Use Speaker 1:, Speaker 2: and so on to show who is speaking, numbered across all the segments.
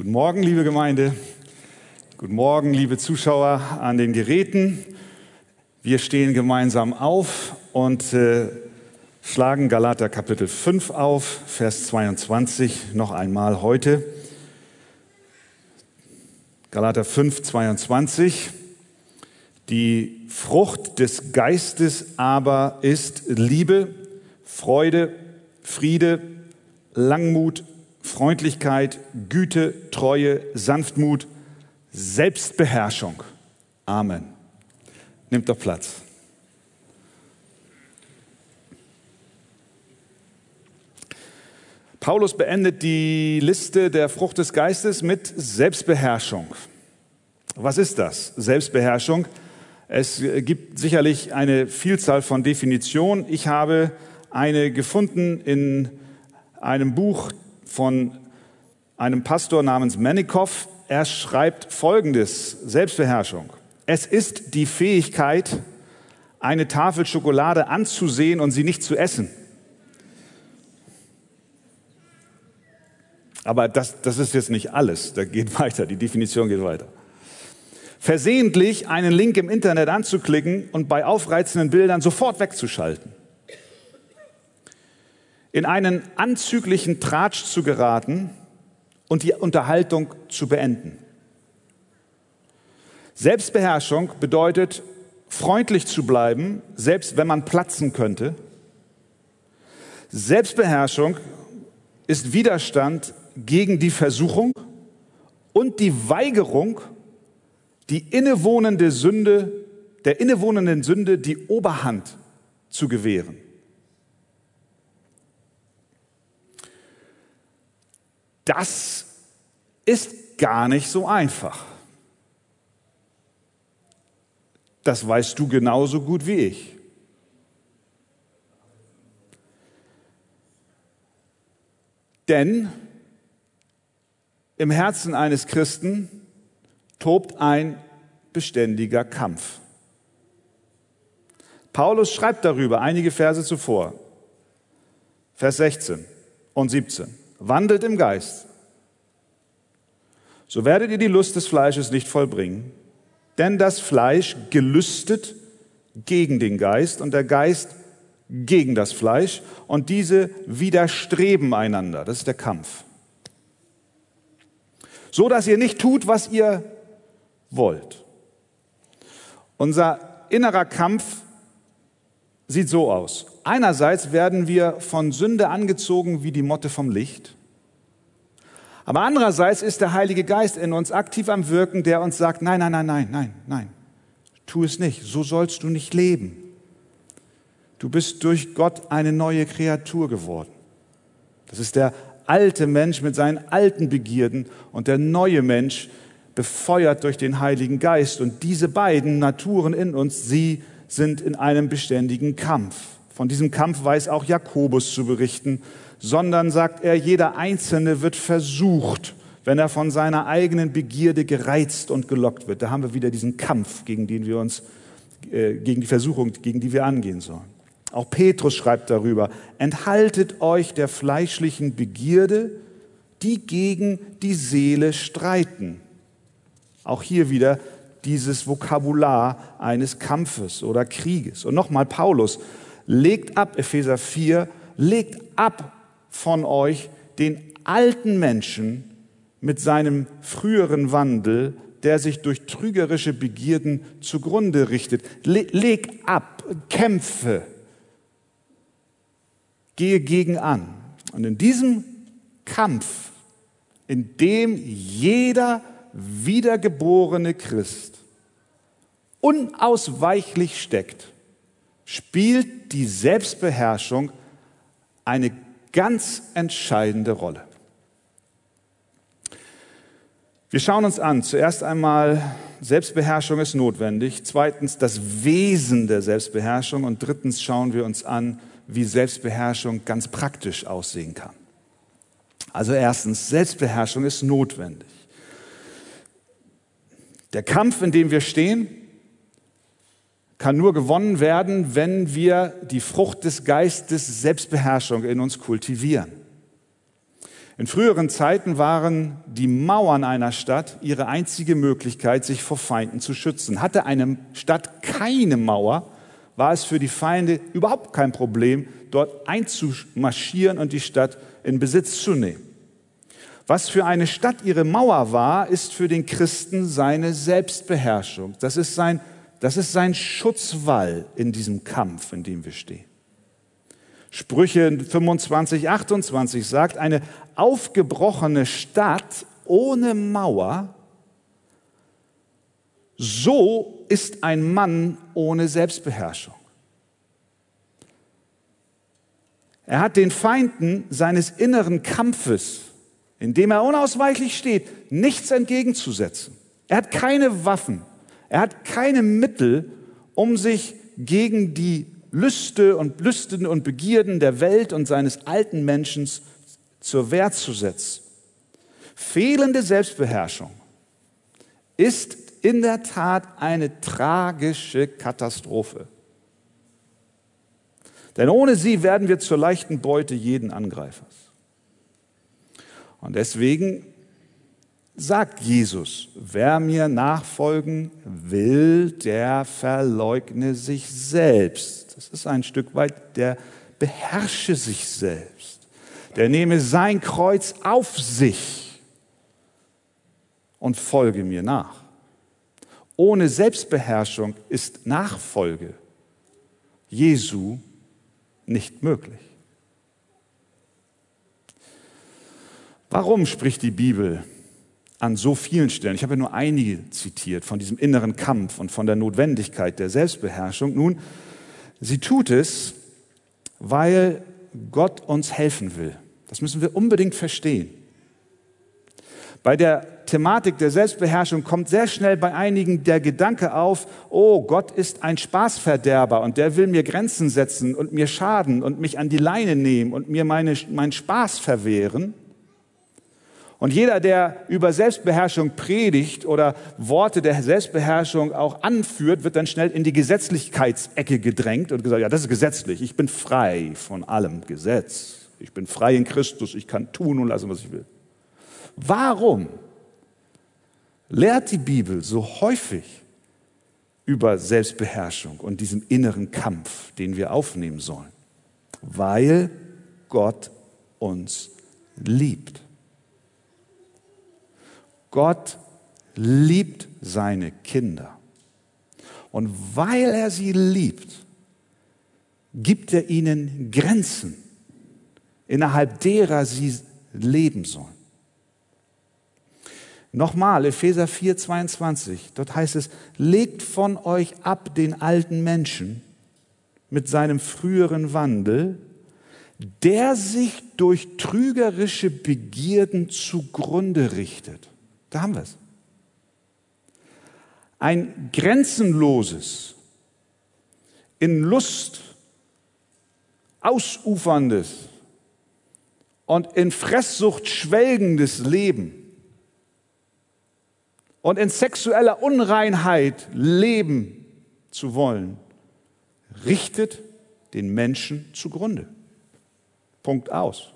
Speaker 1: Guten Morgen, liebe Gemeinde. Guten Morgen, liebe Zuschauer an den Geräten. Wir stehen gemeinsam auf und äh, schlagen Galater Kapitel 5 auf, Vers 22 noch einmal heute. Galater 5, 22. Die Frucht des Geistes aber ist Liebe, Freude, Friede, Langmut, Freundlichkeit, Güte, Treue, Sanftmut, Selbstbeherrschung. Amen. Nimmt doch Platz. Paulus beendet die Liste der Frucht des Geistes mit Selbstbeherrschung. Was ist das? Selbstbeherrschung. Es gibt sicherlich eine Vielzahl von Definitionen. Ich habe eine gefunden in einem Buch von einem Pastor namens Manikow. Er schreibt Folgendes, Selbstbeherrschung. Es ist die Fähigkeit, eine Tafel Schokolade anzusehen und sie nicht zu essen. Aber das, das ist jetzt nicht alles. Da geht weiter. Die Definition geht weiter. Versehentlich einen Link im Internet anzuklicken und bei aufreizenden Bildern sofort wegzuschalten in einen anzüglichen Tratsch zu geraten und die Unterhaltung zu beenden. Selbstbeherrschung bedeutet, freundlich zu bleiben, selbst wenn man platzen könnte. Selbstbeherrschung ist Widerstand gegen die Versuchung und die Weigerung, die innewohnende Sünde, der innewohnenden Sünde die Oberhand zu gewähren. Das ist gar nicht so einfach. Das weißt du genauso gut wie ich. Denn im Herzen eines Christen tobt ein beständiger Kampf. Paulus schreibt darüber einige Verse zuvor, Vers 16 und 17 wandelt im Geist, so werdet ihr die Lust des Fleisches nicht vollbringen. Denn das Fleisch gelüstet gegen den Geist und der Geist gegen das Fleisch und diese widerstreben einander. Das ist der Kampf. So dass ihr nicht tut, was ihr wollt. Unser innerer Kampf sieht so aus. Einerseits werden wir von Sünde angezogen wie die Motte vom Licht. Aber andererseits ist der Heilige Geist in uns aktiv am Wirken, der uns sagt, nein, nein, nein, nein, nein, nein, tu es nicht, so sollst du nicht leben. Du bist durch Gott eine neue Kreatur geworden. Das ist der alte Mensch mit seinen alten Begierden und der neue Mensch befeuert durch den Heiligen Geist. Und diese beiden Naturen in uns, sie sind in einem beständigen Kampf. Von diesem Kampf weiß auch Jakobus zu berichten, sondern sagt er, jeder Einzelne wird versucht, wenn er von seiner eigenen Begierde gereizt und gelockt wird. Da haben wir wieder diesen Kampf, gegen den wir uns, äh, gegen die Versuchung, gegen die wir angehen sollen. Auch Petrus schreibt darüber, enthaltet euch der fleischlichen Begierde, die gegen die Seele streiten. Auch hier wieder dieses Vokabular eines Kampfes oder Krieges. Und nochmal Paulus, legt ab, Epheser 4, legt ab von euch den alten Menschen mit seinem früheren Wandel, der sich durch trügerische Begierden zugrunde richtet. leg ab, kämpfe, gehe gegen an. Und in diesem Kampf, in dem jeder wiedergeborene Christ unausweichlich steckt, spielt die Selbstbeherrschung eine ganz entscheidende Rolle. Wir schauen uns an, zuerst einmal, Selbstbeherrschung ist notwendig, zweitens das Wesen der Selbstbeherrschung und drittens schauen wir uns an, wie Selbstbeherrschung ganz praktisch aussehen kann. Also erstens, Selbstbeherrschung ist notwendig. Der Kampf, in dem wir stehen, kann nur gewonnen werden, wenn wir die Frucht des Geistes Selbstbeherrschung in uns kultivieren. In früheren Zeiten waren die Mauern einer Stadt ihre einzige Möglichkeit, sich vor Feinden zu schützen. Hatte eine Stadt keine Mauer, war es für die Feinde überhaupt kein Problem, dort einzumarschieren und die Stadt in Besitz zu nehmen. Was für eine Stadt ihre Mauer war, ist für den Christen seine Selbstbeherrschung. Das ist sein, das ist sein Schutzwall in diesem Kampf, in dem wir stehen. Sprüche 25, 28 sagt, eine aufgebrochene Stadt ohne Mauer, so ist ein Mann ohne Selbstbeherrschung. Er hat den Feinden seines inneren Kampfes, in dem er unausweichlich steht, nichts entgegenzusetzen. Er hat keine Waffen, er hat keine Mittel, um sich gegen die Lüste und Lüsten und Begierden der Welt und seines alten Menschen zur Wehr zu setzen. Fehlende Selbstbeherrschung ist in der Tat eine tragische Katastrophe. Denn ohne sie werden wir zur leichten Beute jeden Angreifers. Und deswegen sagt Jesus, wer mir nachfolgen will, der verleugne sich selbst. Das ist ein Stück weit, der beherrsche sich selbst. Der nehme sein Kreuz auf sich und folge mir nach. Ohne Selbstbeherrschung ist Nachfolge Jesu nicht möglich. Warum spricht die Bibel an so vielen Stellen, ich habe ja nur einige zitiert, von diesem inneren Kampf und von der Notwendigkeit der Selbstbeherrschung? Nun, sie tut es, weil Gott uns helfen will. Das müssen wir unbedingt verstehen. Bei der Thematik der Selbstbeherrschung kommt sehr schnell bei einigen der Gedanke auf, oh, Gott ist ein Spaßverderber und der will mir Grenzen setzen und mir schaden und mich an die Leine nehmen und mir meine, meinen Spaß verwehren. Und jeder, der über Selbstbeherrschung predigt oder Worte der Selbstbeherrschung auch anführt, wird dann schnell in die Gesetzlichkeitsecke gedrängt und gesagt, ja, das ist gesetzlich. Ich bin frei von allem Gesetz. Ich bin frei in Christus. Ich kann tun und lassen, was ich will. Warum lehrt die Bibel so häufig über Selbstbeherrschung und diesem inneren Kampf, den wir aufnehmen sollen? Weil Gott uns liebt. Gott liebt seine Kinder. Und weil er sie liebt, gibt er ihnen Grenzen, innerhalb derer sie leben sollen. Nochmal, Epheser 4, 22, dort heißt es, legt von euch ab den alten Menschen mit seinem früheren Wandel, der sich durch trügerische Begierden zugrunde richtet. Da haben wir es. Ein grenzenloses, in Lust ausuferndes und in Fresssucht schwelgendes Leben und in sexueller Unreinheit leben zu wollen, richtet den Menschen zugrunde. Punkt aus.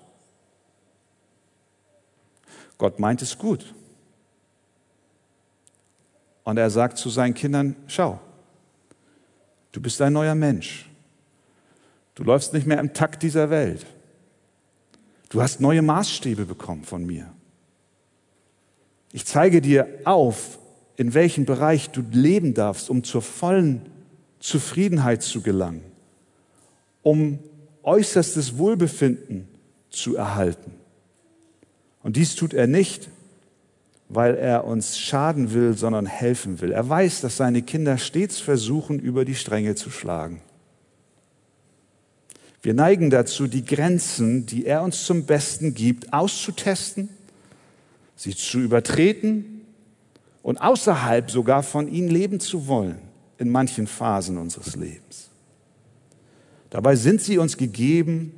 Speaker 1: Gott meint es gut. Und er sagt zu seinen Kindern, schau, du bist ein neuer Mensch. Du läufst nicht mehr im Takt dieser Welt. Du hast neue Maßstäbe bekommen von mir. Ich zeige dir auf, in welchem Bereich du leben darfst, um zur vollen Zufriedenheit zu gelangen, um äußerstes Wohlbefinden zu erhalten. Und dies tut er nicht, weil er uns schaden will, sondern helfen will. Er weiß, dass seine Kinder stets versuchen, über die Stränge zu schlagen. Wir neigen dazu, die Grenzen, die er uns zum Besten gibt, auszutesten sie zu übertreten und außerhalb sogar von ihnen leben zu wollen in manchen Phasen unseres Lebens. Dabei sind sie uns gegeben,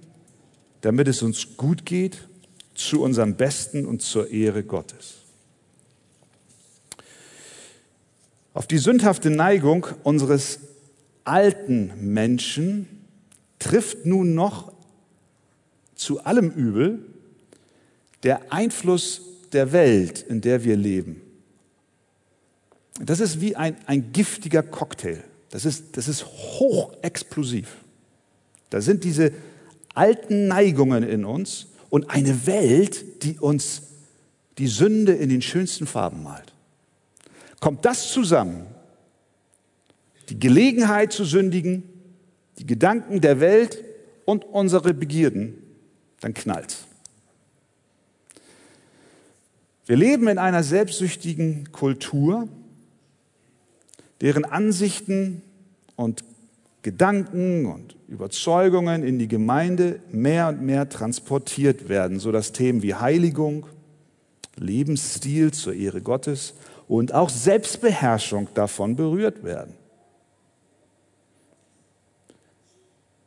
Speaker 1: damit es uns gut geht, zu unserem Besten und zur Ehre Gottes. Auf die sündhafte Neigung unseres alten Menschen trifft nun noch zu allem Übel der Einfluss der Welt, in der wir leben, das ist wie ein, ein giftiger Cocktail. Das ist, das ist hochexplosiv. Da sind diese alten Neigungen in uns und eine Welt, die uns die Sünde in den schönsten Farben malt. Kommt das zusammen, die Gelegenheit zu sündigen, die Gedanken der Welt und unsere Begierden, dann knallt's. Wir leben in einer selbstsüchtigen Kultur, deren Ansichten und Gedanken und Überzeugungen in die Gemeinde mehr und mehr transportiert werden, sodass Themen wie Heiligung, Lebensstil zur Ehre Gottes und auch Selbstbeherrschung davon berührt werden.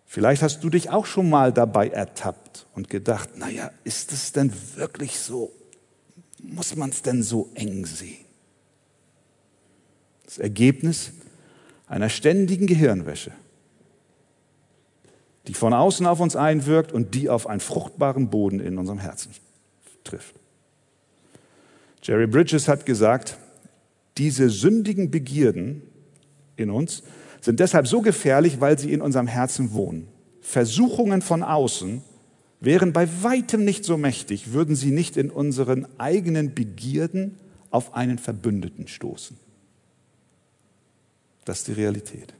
Speaker 1: Vielleicht hast du dich auch schon mal dabei ertappt und gedacht, naja, ist es denn wirklich so? Muss man es denn so eng sehen? Das Ergebnis einer ständigen Gehirnwäsche, die von außen auf uns einwirkt und die auf einen fruchtbaren Boden in unserem Herzen trifft. Jerry Bridges hat gesagt, diese sündigen Begierden in uns sind deshalb so gefährlich, weil sie in unserem Herzen wohnen. Versuchungen von außen wären bei weitem nicht so mächtig, würden sie nicht in unseren eigenen Begierden auf einen Verbündeten stoßen. Das ist die Realität.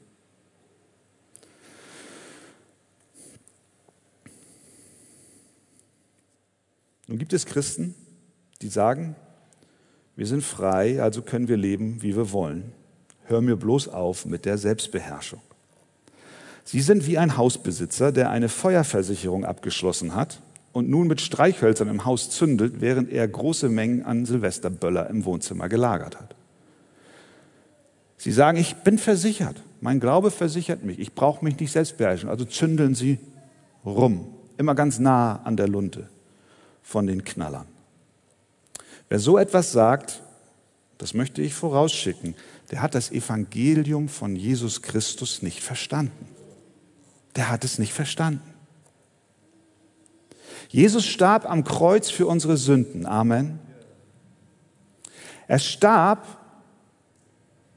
Speaker 1: Nun gibt es Christen, die sagen, wir sind frei, also können wir leben, wie wir wollen. Hör mir bloß auf mit der Selbstbeherrschung. Sie sind wie ein Hausbesitzer, der eine Feuerversicherung abgeschlossen hat und nun mit Streichhölzern im Haus zündelt, während er große Mengen an Silvesterböller im Wohnzimmer gelagert hat. Sie sagen, ich bin versichert. Mein Glaube versichert mich. Ich brauche mich nicht selbst beherrschen. Also zündeln Sie rum. Immer ganz nah an der Lunte von den Knallern. Wer so etwas sagt, das möchte ich vorausschicken, der hat das Evangelium von Jesus Christus nicht verstanden. Der hat es nicht verstanden. Jesus starb am Kreuz für unsere Sünden. Amen. Er starb,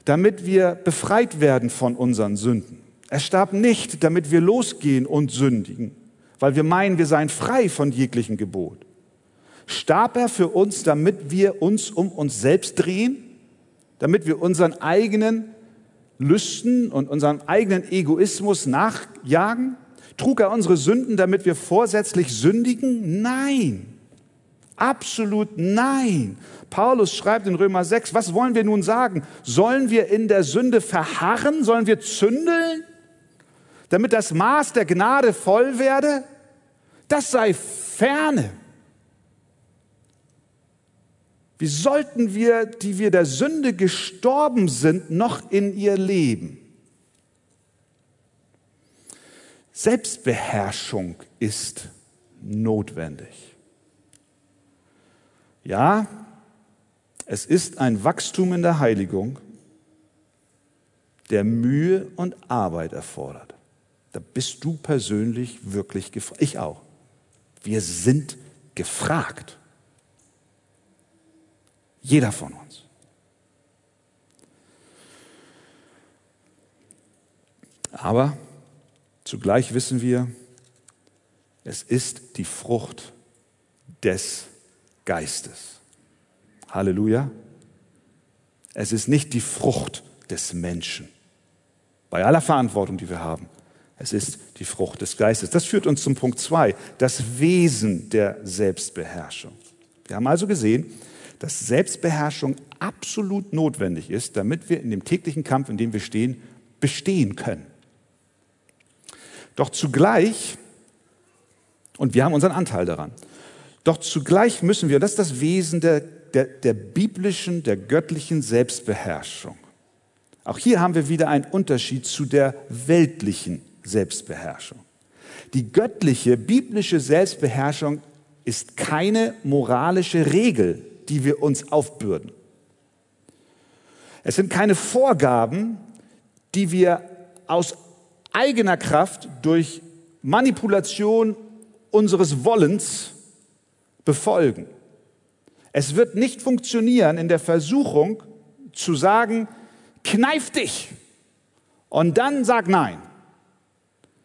Speaker 1: damit wir befreit werden von unseren Sünden. Er starb nicht, damit wir losgehen und sündigen, weil wir meinen, wir seien frei von jeglichem Gebot. Starb er für uns, damit wir uns um uns selbst drehen, damit wir unseren eigenen Lüsten und unserem eigenen Egoismus nachjagen? Trug er unsere Sünden, damit wir vorsätzlich sündigen? Nein. Absolut nein. Paulus schreibt in Römer 6, was wollen wir nun sagen? Sollen wir in der Sünde verharren? Sollen wir zündeln? Damit das Maß der Gnade voll werde? Das sei ferne. Wie sollten wir, die wir der Sünde gestorben sind, noch in ihr leben? Selbstbeherrschung ist notwendig. Ja, es ist ein Wachstum in der Heiligung, der Mühe und Arbeit erfordert. Da bist du persönlich wirklich gefragt. Ich auch. Wir sind gefragt. Jeder von uns. Aber zugleich wissen wir, es ist die Frucht des Geistes. Halleluja. Es ist nicht die Frucht des Menschen. Bei aller Verantwortung, die wir haben. Es ist die Frucht des Geistes. Das führt uns zum Punkt zwei, das Wesen der Selbstbeherrschung. Wir haben also gesehen, dass Selbstbeherrschung absolut notwendig ist, damit wir in dem täglichen Kampf, in dem wir stehen, bestehen können. Doch zugleich, und wir haben unseren Anteil daran, doch zugleich müssen wir, das ist das Wesen der, der, der biblischen, der göttlichen Selbstbeherrschung. Auch hier haben wir wieder einen Unterschied zu der weltlichen Selbstbeherrschung. Die göttliche, biblische Selbstbeherrschung ist keine moralische Regel, die wir uns aufbürden. Es sind keine Vorgaben, die wir aus eigener Kraft durch Manipulation unseres Wollens befolgen. Es wird nicht funktionieren in der Versuchung zu sagen, kneif dich und dann sag nein.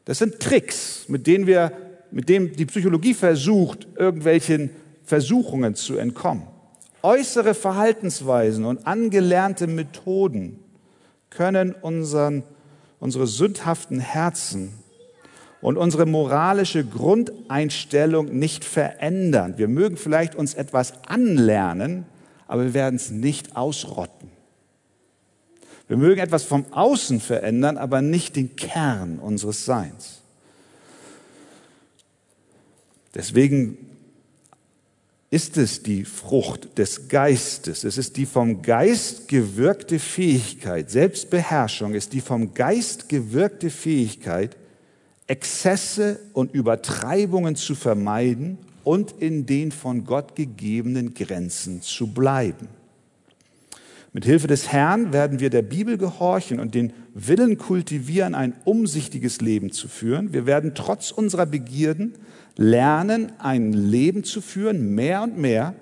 Speaker 1: Das sind Tricks, mit denen wir, mit denen die Psychologie versucht, irgendwelchen Versuchungen zu entkommen. Äußere Verhaltensweisen und angelernte Methoden können unseren, unsere sündhaften Herzen und unsere moralische Grundeinstellung nicht verändern. Wir mögen vielleicht uns etwas anlernen, aber wir werden es nicht ausrotten. Wir mögen etwas vom Außen verändern, aber nicht den Kern unseres Seins. Deswegen ist es die Frucht des Geistes. Es ist die vom Geist gewirkte Fähigkeit. Selbstbeherrschung ist die vom Geist gewirkte Fähigkeit, Exzesse und Übertreibungen zu vermeiden und in den von Gott gegebenen Grenzen zu bleiben. Mit Hilfe des Herrn werden wir der Bibel gehorchen und den Willen kultivieren, ein umsichtiges Leben zu führen. Wir werden trotz unserer Begierden lernen, ein Leben zu führen, mehr und mehr,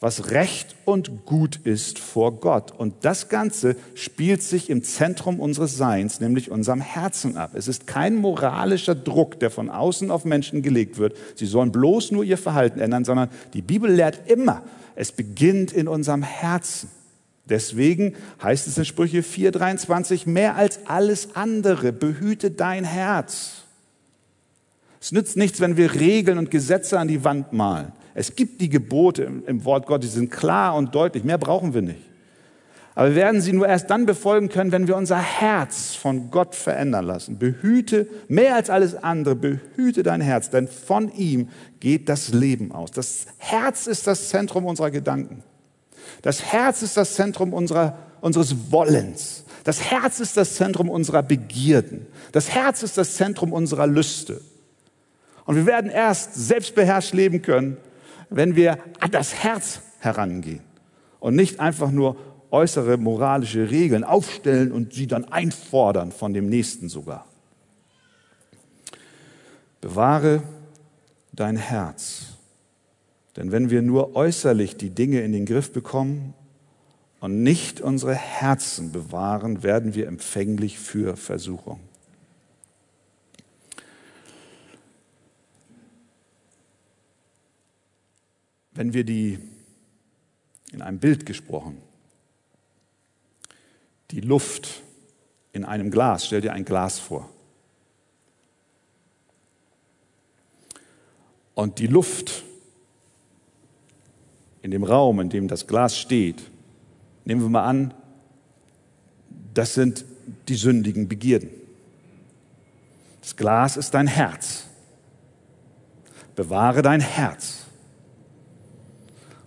Speaker 1: was recht und gut ist vor Gott. Und das Ganze spielt sich im Zentrum unseres Seins, nämlich unserem Herzen ab. Es ist kein moralischer Druck, der von außen auf Menschen gelegt wird. Sie sollen bloß nur ihr Verhalten ändern, sondern die Bibel lehrt immer, es beginnt in unserem Herzen. Deswegen heißt es in Sprüche 4:23, mehr als alles andere behüte dein Herz. Es nützt nichts, wenn wir Regeln und Gesetze an die Wand malen. Es gibt die Gebote im, Wort Gottes, die sind klar und deutlich. Mehr brauchen wir nicht. Aber wir werden sie nur erst dann befolgen können, wenn wir unser Herz von Gott verändern lassen. Behüte, mehr als alles andere, behüte dein Herz, denn von ihm geht das Leben aus. Das Herz ist das Zentrum unserer Gedanken. Das Herz ist das Zentrum unserer, unseres Wollens. Das Herz ist das Zentrum unserer Begierden. Das Herz ist das Zentrum unserer Lüste. Und wir werden erst selbstbeherrscht leben können, wenn wir an das Herz herangehen und nicht einfach nur äußere moralische Regeln aufstellen und sie dann einfordern von dem Nächsten sogar. Bewahre dein Herz. Denn wenn wir nur äußerlich die Dinge in den Griff bekommen und nicht unsere Herzen bewahren, werden wir empfänglich für Versuchung. Wenn wir die, in einem Bild gesprochen, die Luft in einem Glas, stell dir ein Glas vor. Und die Luft in dem Raum, in dem das Glas steht, nehmen wir mal an, das sind die sündigen Begierden. Das Glas ist dein Herz. Bewahre dein Herz.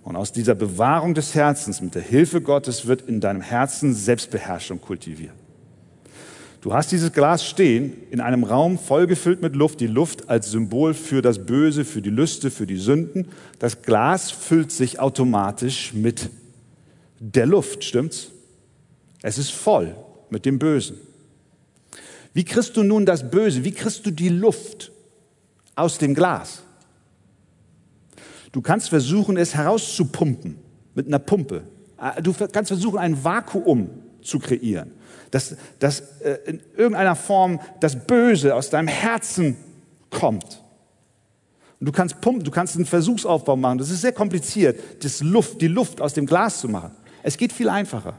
Speaker 1: Und aus dieser Bewahrung des Herzens mit der Hilfe Gottes wird in deinem Herzen Selbstbeherrschung kultiviert. Du hast dieses Glas stehen in einem Raum vollgefüllt mit Luft, die Luft als Symbol für das Böse, für die Lüste, für die Sünden. Das Glas füllt sich automatisch mit der Luft, stimmt's? Es ist voll mit dem Bösen. Wie kriegst du nun das Böse? Wie kriegst du die Luft aus dem Glas? Du kannst versuchen, es herauszupumpen mit einer Pumpe. Ah, du kannst versuchen, ein Vakuum zu kreieren, dass, dass äh, in irgendeiner Form das Böse aus deinem Herzen kommt. Und du kannst pumpen, du kannst einen Versuchsaufbau machen. Das ist sehr kompliziert, das Luft, die Luft aus dem Glas zu machen. Es geht viel einfacher.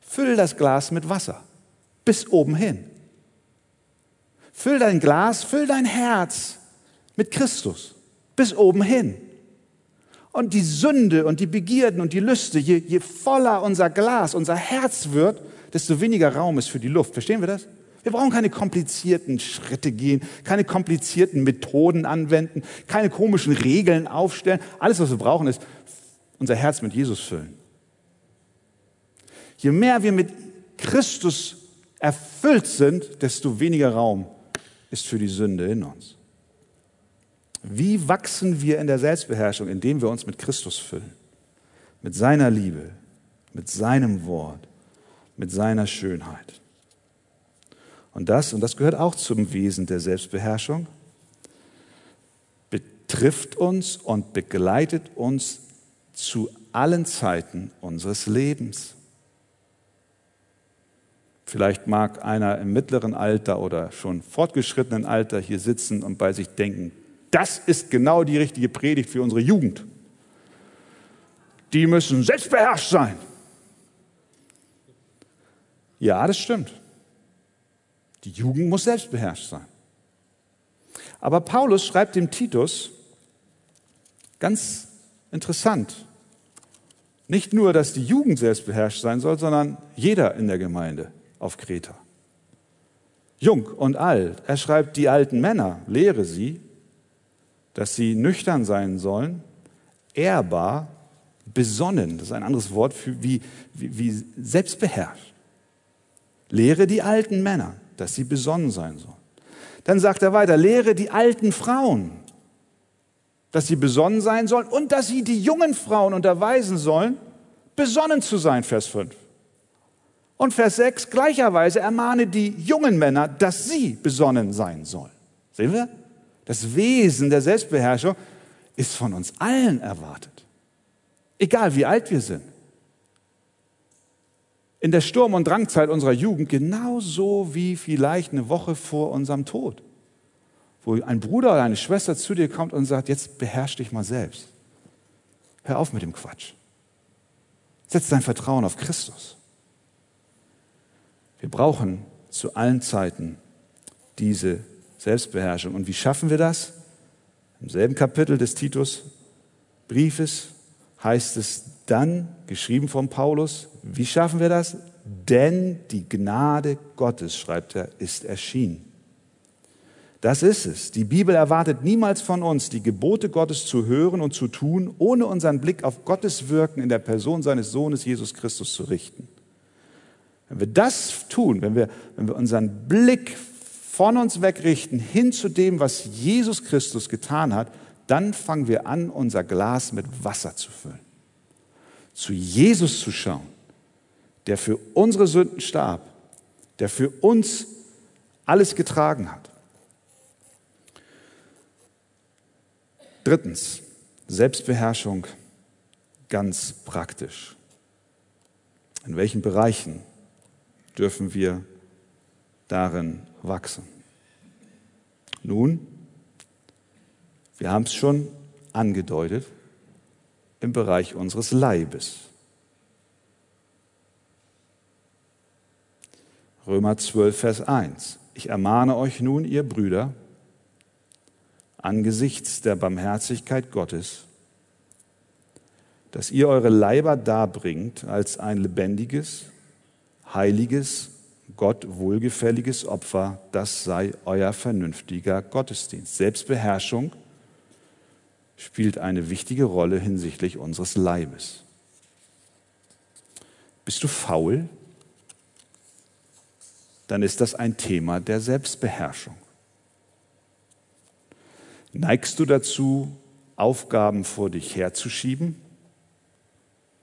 Speaker 1: Füll das Glas mit Wasser bis oben hin. Füll dein Glas, füll dein Herz mit Christus bis oben hin. Und die Sünde und die Begierden und die Lüste, je, je voller unser Glas, unser Herz wird, desto weniger Raum ist für die Luft. Verstehen wir das? Wir brauchen keine komplizierten Schritte gehen, keine komplizierten Methoden anwenden, keine komischen Regeln aufstellen. Alles, was wir brauchen, ist unser Herz mit Jesus füllen. Je mehr wir mit Christus erfüllt sind, desto weniger Raum ist für die Sünde in uns. Wie wachsen wir in der Selbstbeherrschung, indem wir uns mit Christus füllen? Mit seiner Liebe, mit seinem Wort, mit seiner Schönheit. Und das, und das gehört auch zum Wesen der Selbstbeherrschung, trifft uns und begleitet uns zu allen Zeiten unseres Lebens. Vielleicht mag einer im mittleren Alter oder schon fortgeschrittenen Alter hier sitzen und bei sich denken, das ist genau die richtige Predigt für unsere Jugend. Die müssen selbstbeherrscht sein. Ja, das stimmt. Die Jugend muss selbstbeherrscht sein. Aber Paulus schreibt dem Titus ganz interessant, nicht nur, dass die Jugend selbstbeherrscht sein soll, sondern jeder in der Gemeinde auf Kreta. Jung und alt. Er schreibt, die alten Männer, lehre sie, dass sie nüchtern sein sollen, ehrbar, besonnen, das ist ein anderes Wort für wie, wie, wie selbstbeherrscht. Lehre die alten Männer, dass sie besonnen sein sollen. Dann sagt er weiter, lehre die alten Frauen, dass sie besonnen sein sollen und dass sie die jungen Frauen unterweisen sollen, besonnen zu sein, Vers 5. Und Vers 6, gleicherweise ermahne die jungen Männer, dass sie besonnen sein sollen. Sehen wir? Das Wesen der Selbstbeherrschung ist von uns allen erwartet. Egal wie alt wir sind. In der Sturm- und Drangzeit unserer Jugend genauso wie vielleicht eine Woche vor unserem Tod. Wo ein Bruder oder eine Schwester zu dir kommt und sagt, jetzt beherrsch dich mal selbst. Hör auf mit dem Quatsch. Setz dein Vertrauen auf Christus. Wir brauchen zu allen Zeiten diese Selbstbeherrschung. Und wie schaffen wir das? Im selben Kapitel des Titus Briefes heißt es dann, geschrieben von Paulus, wie schaffen wir das? Denn die Gnade Gottes, schreibt er, ist erschienen. Das ist es. Die Bibel erwartet niemals von uns, die Gebote Gottes zu hören und zu tun, ohne unseren Blick auf Gottes Wirken in der Person seines Sohnes Jesus Christus zu richten. Wenn wir das tun, wenn wir, wenn wir unseren Blick von uns wegrichten hin zu dem, was Jesus Christus getan hat, dann fangen wir an, unser Glas mit Wasser zu füllen. Zu Jesus zu schauen, der für unsere Sünden starb, der für uns alles getragen hat. Drittens, Selbstbeherrschung ganz praktisch. In welchen Bereichen dürfen wir darin wachsen? Nun, wir haben es schon angedeutet, im Bereich unseres Leibes. Römer 12, Vers 1. Ich ermahne euch nun, ihr Brüder, angesichts der Barmherzigkeit Gottes, dass ihr eure Leiber darbringt als ein lebendiges, heiliges, Gott wohlgefälliges Opfer, das sei euer vernünftiger Gottesdienst. Selbstbeherrschung spielt eine wichtige Rolle hinsichtlich unseres Leibes. Bist du faul? Dann ist das ein Thema der Selbstbeherrschung. Neigst du dazu, Aufgaben vor dich herzuschieben?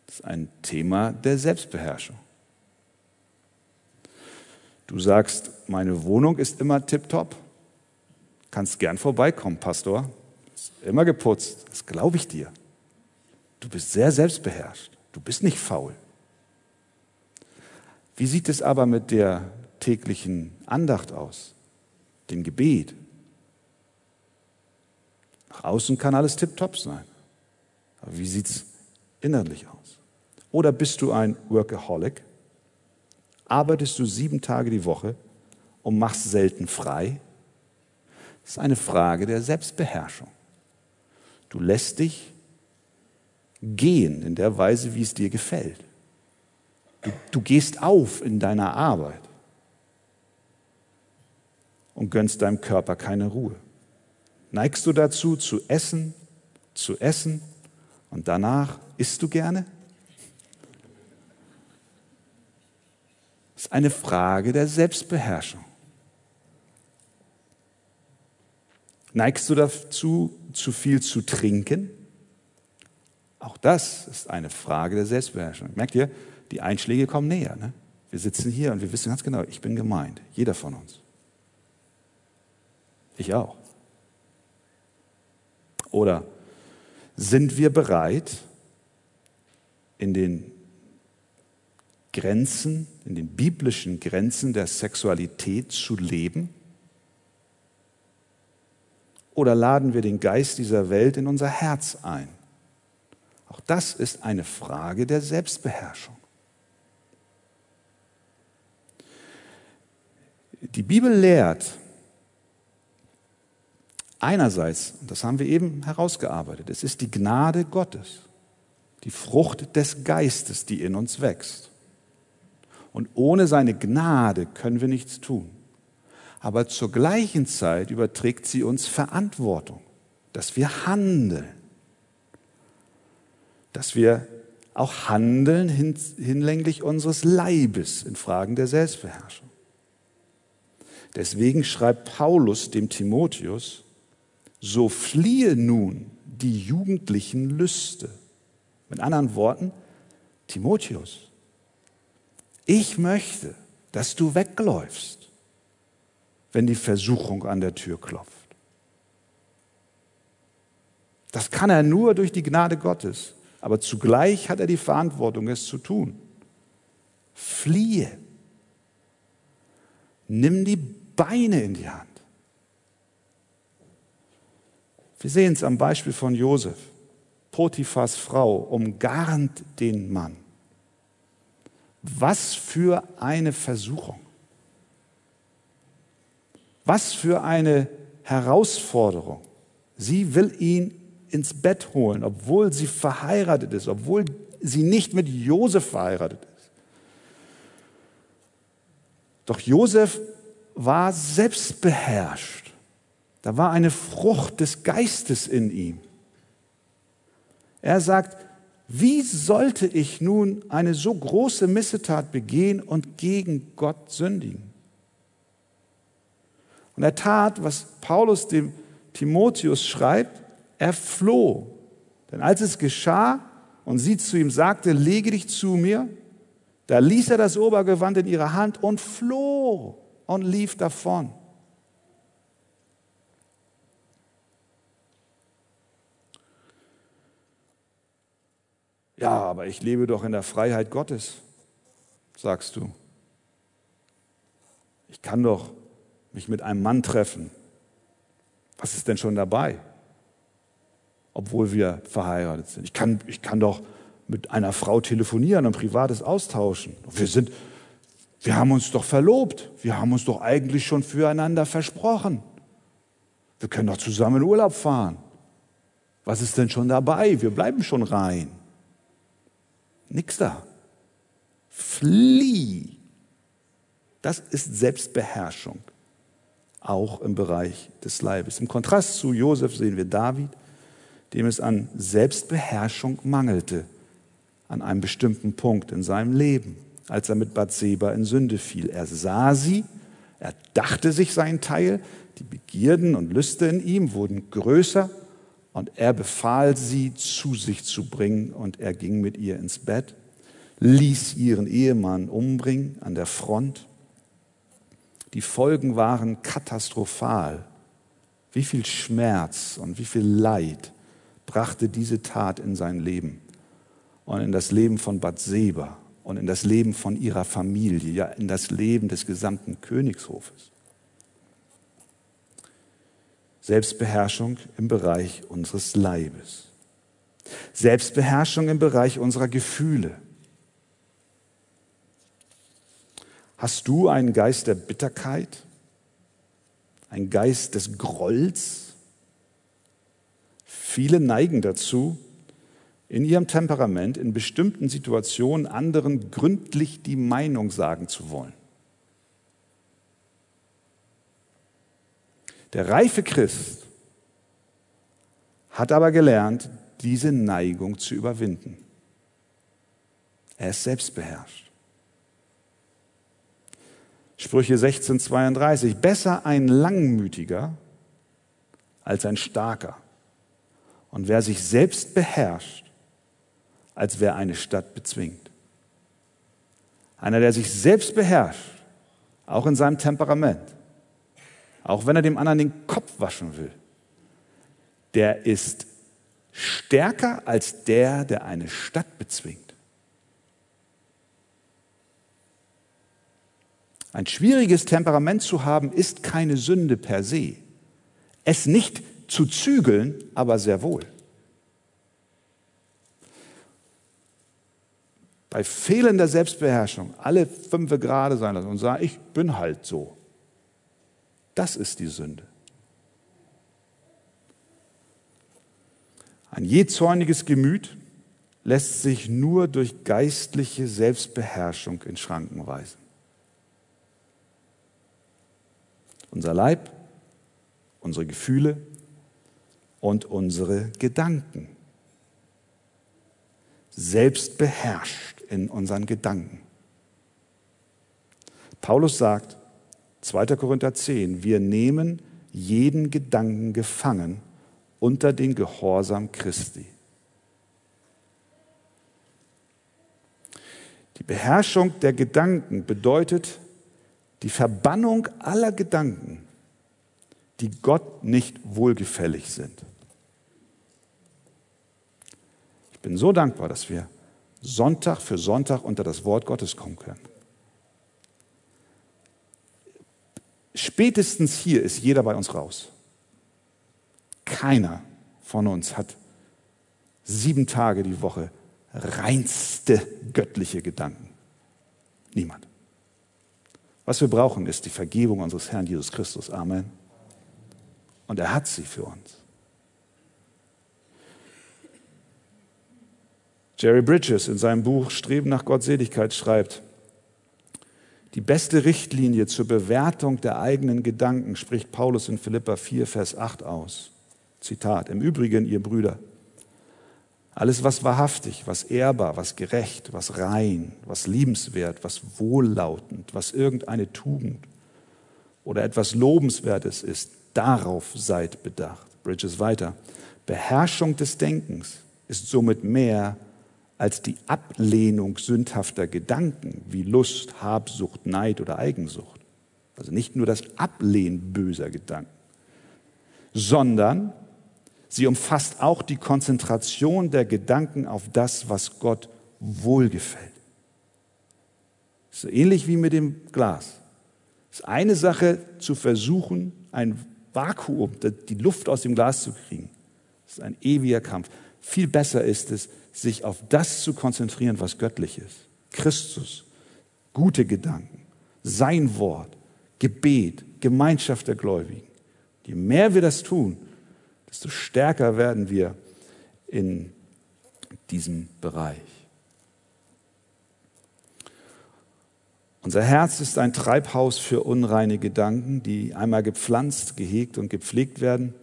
Speaker 1: Das ist ein Thema der Selbstbeherrschung. Du sagst, meine Wohnung ist immer tiptop. Kannst gern vorbeikommen, Pastor. Ist immer geputzt. Das glaube ich dir. Du bist sehr selbstbeherrscht. Du bist nicht faul. Wie sieht es aber mit der täglichen Andacht aus? Dem Gebet? Nach außen kann alles tiptop sein. Aber wie sieht es innerlich aus? Oder bist du ein Workaholic? Arbeitest du sieben Tage die Woche und machst selten frei? Das ist eine Frage der Selbstbeherrschung. Du lässt dich gehen in der Weise, wie es dir gefällt. Du, du gehst auf in deiner Arbeit und gönnst deinem Körper keine Ruhe. Neigst du dazu, zu essen, zu essen und danach isst du gerne? Ist eine Frage der Selbstbeherrschung. Neigst du dazu, zu viel zu trinken? Auch das ist eine Frage der Selbstbeherrschung. Merkt ihr, die Einschläge kommen näher. Ne? Wir sitzen hier und wir wissen ganz genau, ich bin gemeint. Jeder von uns. Ich auch. Oder sind wir bereit, in den Grenzen, in den biblischen Grenzen der Sexualität zu leben? Oder laden wir den Geist dieser Welt in unser Herz ein? Auch das ist eine Frage der Selbstbeherrschung. Die Bibel lehrt einerseits, und das haben wir eben herausgearbeitet, es ist die Gnade Gottes, die Frucht des Geistes, die in uns wächst. Und ohne seine Gnade können wir nichts tun. Aber zur gleichen Zeit überträgt sie uns Verantwortung, dass wir handeln. Dass wir auch handeln hinlänglich unseres Leibes in Fragen der Selbstbeherrschung. Deswegen schreibt Paulus dem Timotheus, so fliehe nun die jugendlichen Lüste. Mit anderen Worten, Timotheus, ich möchte, dass du wegläufst, wenn die Versuchung an der Tür klopft. Das kann er nur durch die Gnade Gottes, aber zugleich hat er die Verantwortung, es zu tun. Fliehe. Nimm die Beine in die Hand. Wir sehen es am Beispiel von Josef. Potiphas Frau umgarnt den Mann. Was für eine Versuchung. Was für eine Herausforderung. Sie will ihn ins Bett holen, obwohl sie verheiratet ist, obwohl sie nicht mit Josef verheiratet ist. Doch Josef war selbstbeherrscht. Da war eine Frucht des Geistes in ihm. Er sagt, wie sollte ich nun eine so große Missetat begehen und gegen Gott sündigen? Und er tat, was Paulus dem Timotheus schreibt, er floh. Denn als es geschah und sie zu ihm sagte, lege dich zu mir, da ließ er das Obergewand in ihre Hand und floh und lief davon. Ja, aber ich lebe doch in der Freiheit Gottes, sagst du. Ich kann doch mich mit einem Mann treffen. Was ist denn schon dabei? Obwohl wir verheiratet sind. Ich kann, ich kann doch mit einer Frau telefonieren und privates austauschen. Wir sind, wir haben uns doch verlobt. Wir haben uns doch eigentlich schon füreinander versprochen. Wir können doch zusammen in Urlaub fahren. Was ist denn schon dabei? Wir bleiben schon rein. Nix da. Flieh. Das ist Selbstbeherrschung, auch im Bereich des Leibes. Im Kontrast zu Josef sehen wir David, dem es an Selbstbeherrschung mangelte, an einem bestimmten Punkt in seinem Leben, als er mit Bathseba in Sünde fiel. Er sah sie, er dachte sich sein Teil, die Begierden und Lüste in ihm wurden größer und er befahl sie zu sich zu bringen und er ging mit ihr ins Bett, ließ ihren Ehemann umbringen an der Front. Die Folgen waren katastrophal. Wie viel Schmerz und wie viel Leid brachte diese Tat in sein Leben und in das Leben von Bathseba und in das Leben von ihrer Familie, ja in das Leben des gesamten Königshofes. Selbstbeherrschung im Bereich unseres Leibes. Selbstbeherrschung im Bereich unserer Gefühle. Hast du einen Geist der Bitterkeit? Einen Geist des Grolls? Viele neigen dazu, in ihrem Temperament in bestimmten Situationen anderen gründlich die Meinung sagen zu wollen. Der reife Christ hat aber gelernt, diese Neigung zu überwinden. Er ist selbstbeherrscht. Sprüche 16, 32. Besser ein Langmütiger als ein Starker. Und wer sich selbst beherrscht, als wer eine Stadt bezwingt. Einer, der sich selbst beherrscht, auch in seinem Temperament, auch wenn er dem anderen den Kopf waschen will, der ist stärker als der, der eine Stadt bezwingt. Ein schwieriges Temperament zu haben, ist keine Sünde per se. Es nicht zu zügeln, aber sehr wohl. Bei fehlender Selbstbeherrschung alle fünf gerade sein lassen und sagen, ich bin halt so. Das ist die Sünde. Ein jähzorniges Gemüt lässt sich nur durch geistliche Selbstbeherrschung in Schranken weisen. Unser Leib, unsere Gefühle und unsere Gedanken. Selbst beherrscht in unseren Gedanken. Paulus sagt, 2. Korinther 10, wir nehmen jeden Gedanken gefangen unter den Gehorsam Christi. Die Beherrschung der Gedanken bedeutet, die Verbannung aller Gedanken, die Gott nicht wohlgefällig sind. Ich bin so dankbar, dass wir Sonntag für Sonntag unter das Wort Gottes kommen können. Spätestens hier ist jeder bei uns raus. Keiner von uns hat sieben Tage die Woche reinste göttliche Gedanken. Niemand. Was wir brauchen, ist die Vergebung unseres Herrn Jesus Christus. Amen. Und er hat sie für uns. Jerry Bridges in seinem Buch Streben nach Gottseligkeit schreibt, die beste Richtlinie zur Bewertung der eigenen Gedanken spricht Paulus in Philippa 4, Vers 8 aus. Zitat, im Übrigen, ihr Brüder, alles, was wahrhaftig, was ehrbar, was gerecht, was rein, was liebenswert, was wohllautend, was irgendeine Tugend oder etwas Lobenswertes ist, darauf seid bedacht. Bridges weiter. Beherrschung des Denkens ist somit mehr als die Ablehnung sündhafter Gedanken wie Lust, Habsucht, Neid oder Eigensucht. Also nicht nur das Ablehnen böser Gedanken, sondern Sie umfasst auch die Konzentration der Gedanken auf das, was Gott wohlgefällt. So ähnlich wie mit dem Glas. Es ist eine Sache zu versuchen, ein Vakuum, die Luft aus dem Glas zu kriegen. Das ist ein ewiger Kampf. Viel besser ist es, sich auf das zu konzentrieren, was göttlich ist. Christus, gute Gedanken, sein Wort, Gebet, Gemeinschaft der Gläubigen. Je mehr wir das tun, desto stärker werden wir in diesem Bereich. Unser Herz ist ein Treibhaus für unreine Gedanken, die einmal gepflanzt, gehegt und gepflegt werden,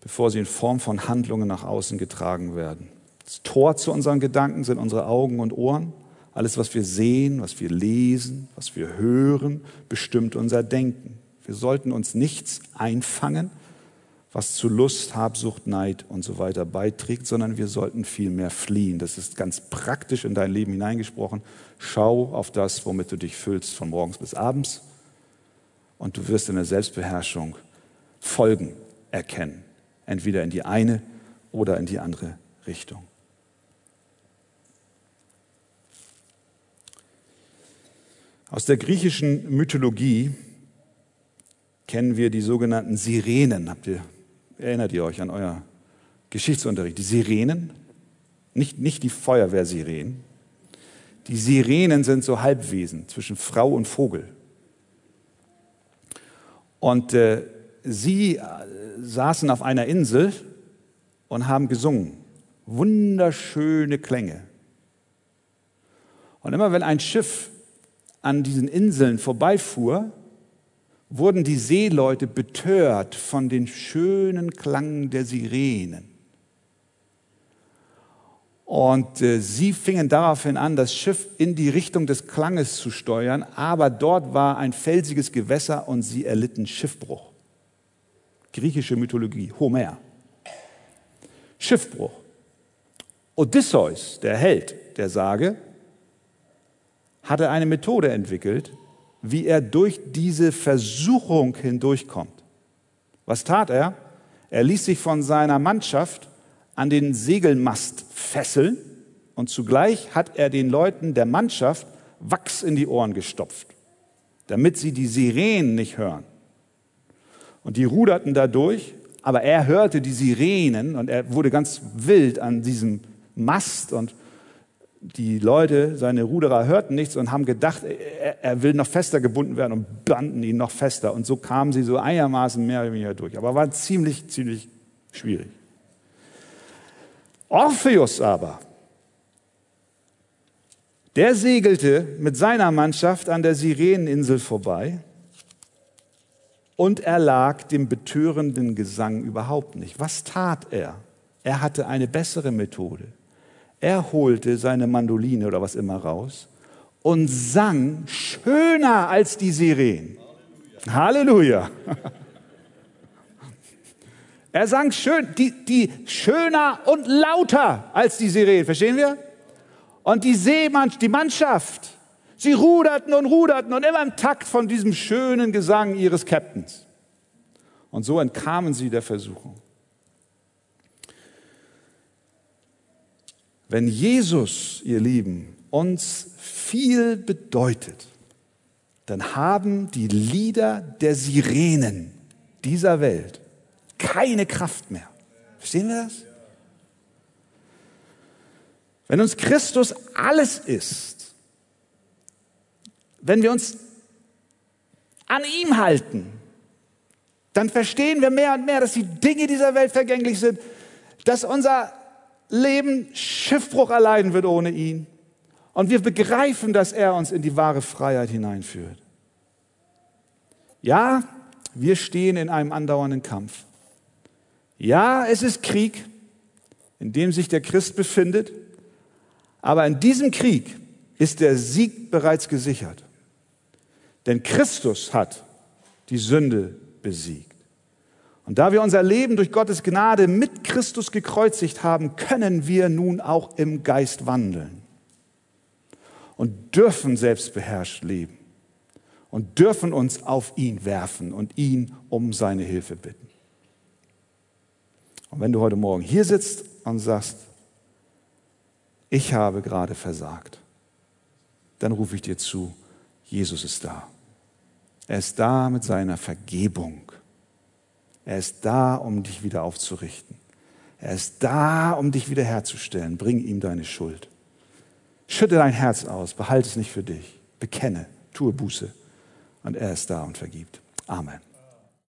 Speaker 1: bevor sie in Form von Handlungen nach außen getragen werden. Das Tor zu unseren Gedanken sind unsere Augen und Ohren. Alles, was wir sehen, was wir lesen, was wir hören, bestimmt unser Denken. Wir sollten uns nichts einfangen, was zu Lust, Habsucht, Neid und so weiter beiträgt, sondern wir sollten vielmehr fliehen. Das ist ganz praktisch in dein Leben hineingesprochen. Schau auf das, womit du dich füllst, von morgens bis abends. Und du wirst in der Selbstbeherrschung Folgen erkennen. Entweder in die eine oder in die andere Richtung. Aus der griechischen Mythologie kennen wir die sogenannten Sirenen. Habt ihr Erinnert ihr euch an euer Geschichtsunterricht? Die Sirenen, nicht, nicht die Feuerwehrsirenen. Die Sirenen sind so Halbwesen zwischen Frau und Vogel. Und äh, sie äh, saßen auf einer Insel und haben gesungen. Wunderschöne Klänge. Und immer wenn ein Schiff an diesen Inseln vorbeifuhr, wurden die Seeleute betört von den schönen Klangen der Sirenen. Und äh, sie fingen daraufhin an, das Schiff in die Richtung des Klanges zu steuern, aber dort war ein felsiges Gewässer und sie erlitten Schiffbruch. Griechische Mythologie, Homer. Schiffbruch. Odysseus, der Held der Sage, hatte eine Methode entwickelt, wie er durch diese Versuchung hindurchkommt. Was tat er? Er ließ sich von seiner Mannschaft an den Segelmast fesseln und zugleich hat er den Leuten der Mannschaft Wachs in die Ohren gestopft, damit sie die Sirenen nicht hören. Und die ruderten dadurch, aber er hörte die Sirenen und er wurde ganz wild an diesem Mast und die Leute, seine Ruderer, hörten nichts und haben gedacht, er, will noch fester gebunden werden und banden ihn noch fester. Und so kamen sie so einigermaßen mehr oder weniger durch. Aber war ziemlich, ziemlich schwierig. Orpheus aber, der segelte mit seiner Mannschaft an der Sireneninsel vorbei und erlag dem betörenden Gesang überhaupt nicht. Was tat er? Er hatte eine bessere Methode. Er holte seine Mandoline oder was immer raus und sang schöner als die Sirenen. Halleluja. Er sang schön, die, die schöner und lauter als die Sirenen. Verstehen wir? Und die Seemann, die Mannschaft, sie ruderten und ruderten und immer im Takt von diesem schönen Gesang ihres Captains. Und so entkamen sie der Versuchung. Wenn Jesus, ihr Lieben, uns viel bedeutet, dann haben die Lieder der Sirenen dieser Welt keine Kraft mehr. Verstehen wir das? Wenn uns Christus alles ist, wenn wir uns an ihm halten, dann verstehen wir mehr und mehr, dass die Dinge dieser Welt vergänglich sind, dass unser Leben Schiffbruch erleiden wird ohne ihn. Und wir begreifen, dass er uns in die wahre Freiheit hineinführt. Ja, wir stehen in einem andauernden Kampf. Ja, es ist Krieg, in dem sich der Christ befindet, aber in diesem Krieg ist der Sieg bereits gesichert. Denn Christus hat die Sünde besiegt. Und da wir unser Leben durch Gottes Gnade mit Christus gekreuzigt haben, können wir nun auch im Geist wandeln und dürfen selbstbeherrscht leben und dürfen uns auf ihn werfen und ihn um seine Hilfe bitten. Und wenn du heute Morgen hier sitzt und sagst, ich habe gerade versagt, dann rufe ich dir zu, Jesus ist da. Er ist da mit seiner Vergebung. Er ist da, um dich wieder aufzurichten. Er ist da, um dich wiederherzustellen. Bring ihm deine Schuld. Schütte dein Herz aus, behalte es nicht für dich. Bekenne, tue Buße. Und er ist da und vergibt. Amen.